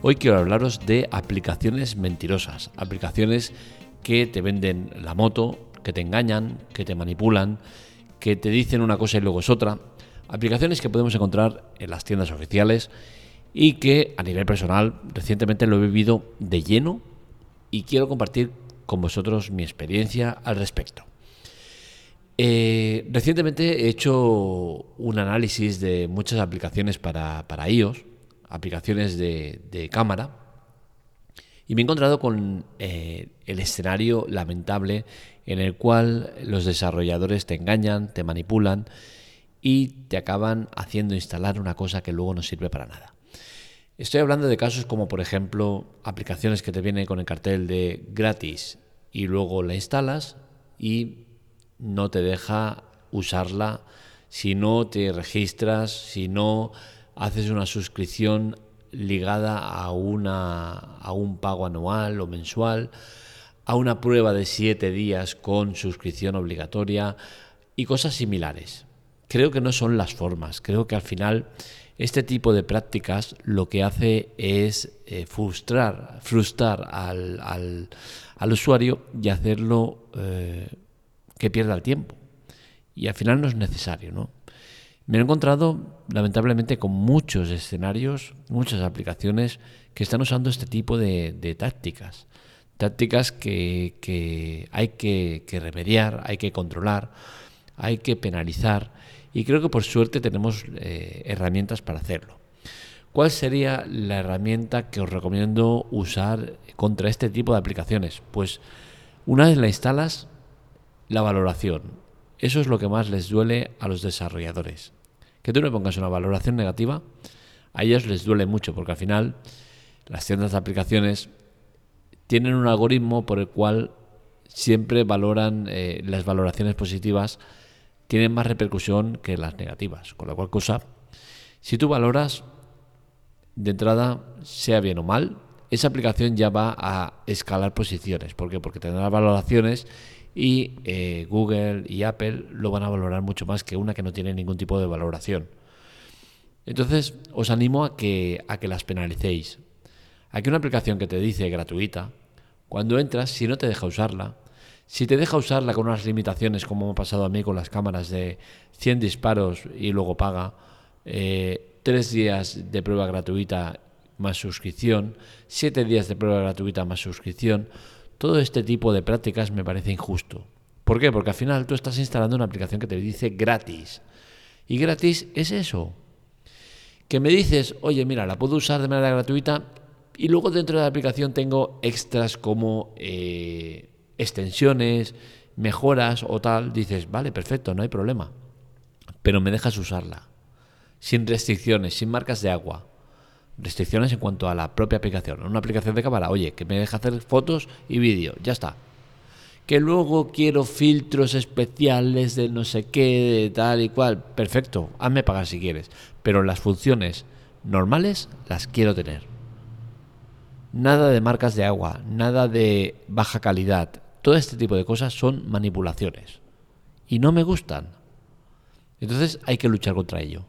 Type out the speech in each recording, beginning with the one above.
Hoy quiero hablaros de aplicaciones mentirosas, aplicaciones que te venden la moto, que te engañan, que te manipulan, que te dicen una cosa y luego es otra. Aplicaciones que podemos encontrar en las tiendas oficiales y que a nivel personal recientemente lo he vivido de lleno y quiero compartir con vosotros mi experiencia al respecto. Eh, recientemente he hecho un análisis de muchas aplicaciones para, iOS, aplicaciones de, cámara, y me he encontrado con eh, el escenario lamentable en el cual los desarrolladores te engañan, te manipulan y te acaban haciendo instalar una cosa que luego no sirve para nada. Estoy hablando de casos como por ejemplo aplicaciones que te vienen con el cartel de gratis y luego la instalas y no te deja usarla si no te registras, si no haces una suscripción ligada a, una, a un pago anual o mensual, a una prueba de siete días con suscripción obligatoria y cosas similares. Creo que no son las formas, creo que al final este tipo de prácticas lo que hace es eh, frustrar, frustrar al, al, usuario y hacerlo eh, que pierda el tiempo. Y al final no es necesario, ¿no? Me he encontrado, lamentablemente, con muchos escenarios, muchas aplicaciones que están usando este tipo de, tácticas. Tácticas que, hay que, remediar, hay que controlar, hay que penalizar y creo que por suerte tenemos eh, herramientas para hacerlo. ¿Cuál sería la herramienta que os recomiendo usar contra este tipo de aplicaciones? Pues una vez la instalas, la valoración. Eso es lo que más les duele a los desarrolladores. Que tú le pongas una valoración negativa, a ellos les duele mucho porque al final las tiendas de aplicaciones tienen un algoritmo por el cual siempre valoran eh, las valoraciones positivas tienen más repercusión que las negativas. Con la cual cosa, si tú valoras de entrada, sea bien o mal, esa aplicación ya va a escalar posiciones. ¿Por qué? Porque tendrá valoraciones y eh, Google y Apple lo van a valorar mucho más que una que no tiene ningún tipo de valoración. Entonces, os animo a que, a que las penalicéis. Aquí una aplicación que te dice gratuita, cuando entras, si no te deja usarla, si te deja usarla con unas limitaciones, como me ha pasado a mí con las cámaras de 100 disparos y luego paga, eh, tres días de prueba gratuita más suscripción, siete días de prueba gratuita más suscripción, todo este tipo de prácticas me parece injusto. ¿Por qué? Porque al final tú estás instalando una aplicación que te dice gratis. Y gratis es eso. Que me dices, oye, mira, la puedo usar de manera gratuita y luego dentro de la aplicación tengo extras como eh, extensiones, mejoras o tal, dices, vale, perfecto, no hay problema. Pero me dejas usarla. Sin restricciones, sin marcas de agua. Restricciones en cuanto a la propia aplicación. Una aplicación de cámara, oye, que me deja hacer fotos y vídeo, ya está. Que luego quiero filtros especiales de no sé qué, de tal y cual. Perfecto, hazme pagar si quieres. Pero las funciones normales las quiero tener. Nada de marcas de agua, nada de baja calidad, todo este tipo de cosas son manipulaciones y no me gustan. Entonces hay que luchar contra ello.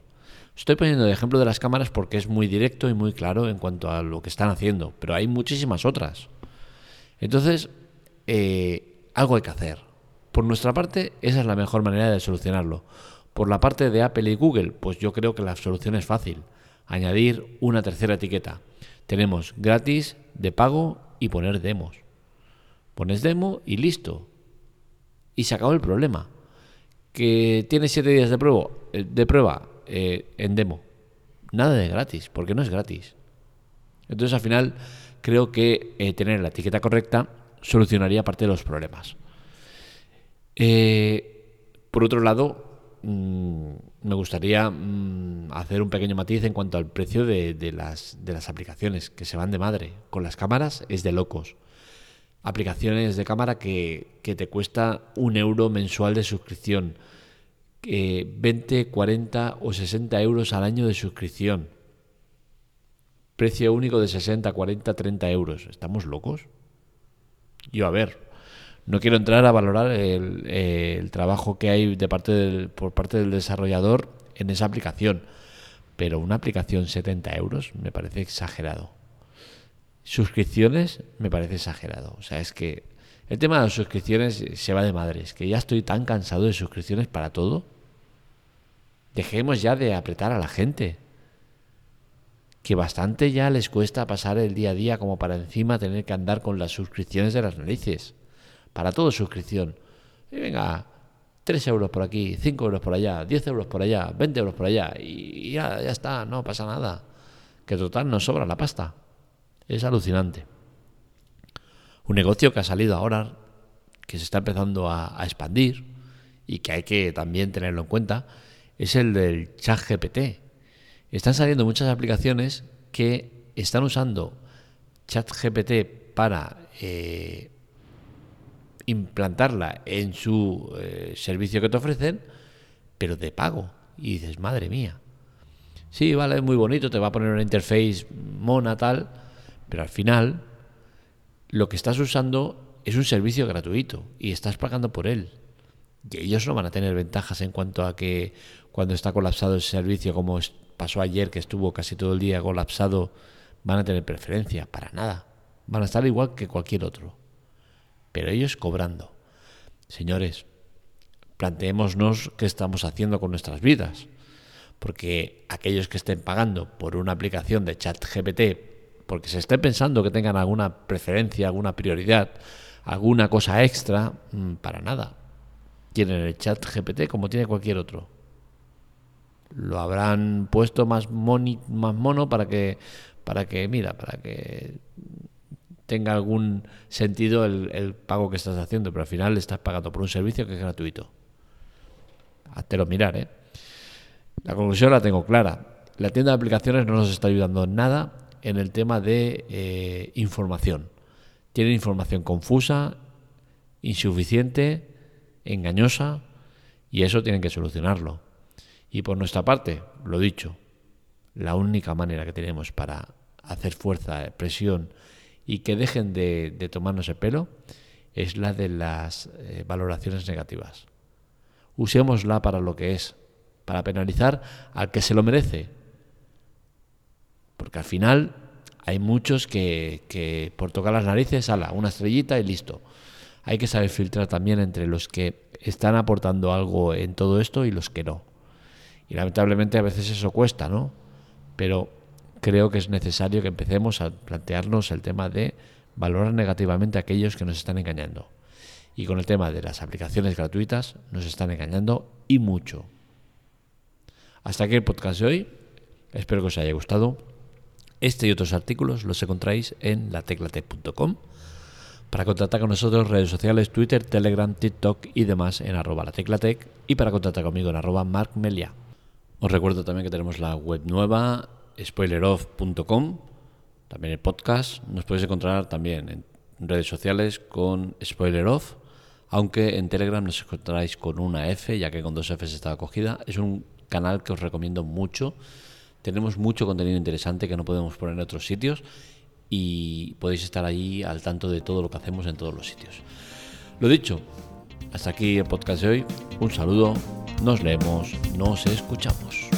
Estoy poniendo el ejemplo de las cámaras porque es muy directo y muy claro en cuanto a lo que están haciendo, pero hay muchísimas otras. Entonces, eh, algo hay que hacer. Por nuestra parte, esa es la mejor manera de solucionarlo. Por la parte de Apple y Google, pues yo creo que la solución es fácil. Añadir una tercera etiqueta. Tenemos gratis, de pago y poner demos. Pones demo y listo. Y se acabó el problema. Que tienes siete días de eh, de prueba eh, en demo. Nada de gratis, porque no es gratis. Entonces al final creo que eh, tener la etiqueta correcta solucionaría parte de los problemas. por otro lado, mm, me gustaría mm, hacer un pequeño matiz en cuanto al precio de, las, de las aplicaciones, que se van de madre. Con las cámaras es de locos aplicaciones de cámara que, te cuesta un euro mensual de suscripción, 20, 40 o 60 euros al año de suscripción. Precio único de 60, 40, 30 euros. ¿Estamos locos? Yo, a ver, no quiero entrar a valorar el, trabajo que hay de parte por parte del desarrollador en esa aplicación, pero una aplicación 70 euros me parece exagerado. Suscripciones me parece exagerado. O sea, es que el tema de las suscripciones se va de madres, que ya estoy tan cansado de suscripciones para todo. Dejemos ya de apretar a la gente. Que bastante ya les cuesta pasar el día a día como para encima tener que andar con las suscripciones de las narices. Para todo suscripción. Y venga, 3 euros por aquí, 5 euros por allá, 10 euros por allá, 20 euros por allá. Y ya, ya está, no pasa nada. Que total nos sobra la pasta. Es alucinante. Un negocio que ha salido ahora, que se está empezando a, expandir y que hay que también tenerlo en cuenta, es el del chat GPT. Están saliendo muchas aplicaciones que están usando chat GPT para eh, implantarla en su eh, servicio que te ofrecen, pero de pago. Y dices, madre mía. Sí, vale, muy bonito, te va a poner una interface mona tal, pero al final lo que estás usando es un servicio gratuito y estás pagando por él. Y ellos no van a tener ventajas en cuanto a que cuando está colapsado el servicio, como pasó ayer, que estuvo casi todo el día colapsado, van a tener preferencia. Para nada. Van a estar igual que cualquier otro. Pero ellos cobrando. Señores, planteémonos qué estamos haciendo con nuestras vidas. Porque aquellos que estén pagando por una aplicación de chat GPT, porque se esté pensando que tengan alguna preferencia, alguna prioridad, alguna cosa extra, mm, para nada. Tienen el chat GPT como tiene cualquier otro lo habrán puesto más, mono para que, para que, mira, para que tenga algún sentido el, pago que estás haciendo, pero al final estás pagando por un servicio que es gratuito. lo mirar, ¿eh? La conclusión la tengo clara. La tienda de aplicaciones no nos está ayudando en nada en el tema de eh, información. Tienen información confusa, insuficiente, engañosa, y eso tienen que solucionarlo. Y por nuestra parte, lo dicho, la única manera que tenemos para hacer fuerza, presión y que dejen de, tomarnos el pelo es la de las eh, valoraciones negativas. Usémosla para lo que es, para penalizar al que se lo merece. Porque al final hay muchos que, por tocar las narices, ala, una estrellita y listo. Hay que saber filtrar también entre los que están aportando algo en todo esto y los que no. Y lamentablemente a veces eso cuesta, ¿no? Pero creo que es necesario que empecemos a plantearnos el tema de valorar negativamente a aquellos que nos están engañando. Y con el tema de las aplicaciones gratuitas nos están engañando y mucho. Hasta aquí el podcast de hoy. Espero que os haya gustado. Este y otros artículos los encontráis en lateclatec.com. Para contactar con nosotros, redes sociales, Twitter, Telegram, TikTok y demás en arroba lateclatec. Y para contactar conmigo en arroba markmelia. Os recuerdo también que tenemos la web nueva, spoileroff.com, también el podcast. Nos podéis encontrar también en redes sociales con spoileroff, aunque en Telegram nos encontráis con una F, ya que con dos Fs está acogida. Es un canal que os recomiendo mucho. Tenemos mucho contenido interesante que no podemos poner en otros sitios y podéis estar ahí al tanto de todo lo que hacemos en todos los sitios. Lo dicho, hasta aquí el podcast de hoy. Un saludo nos leemos, nos escuchamos.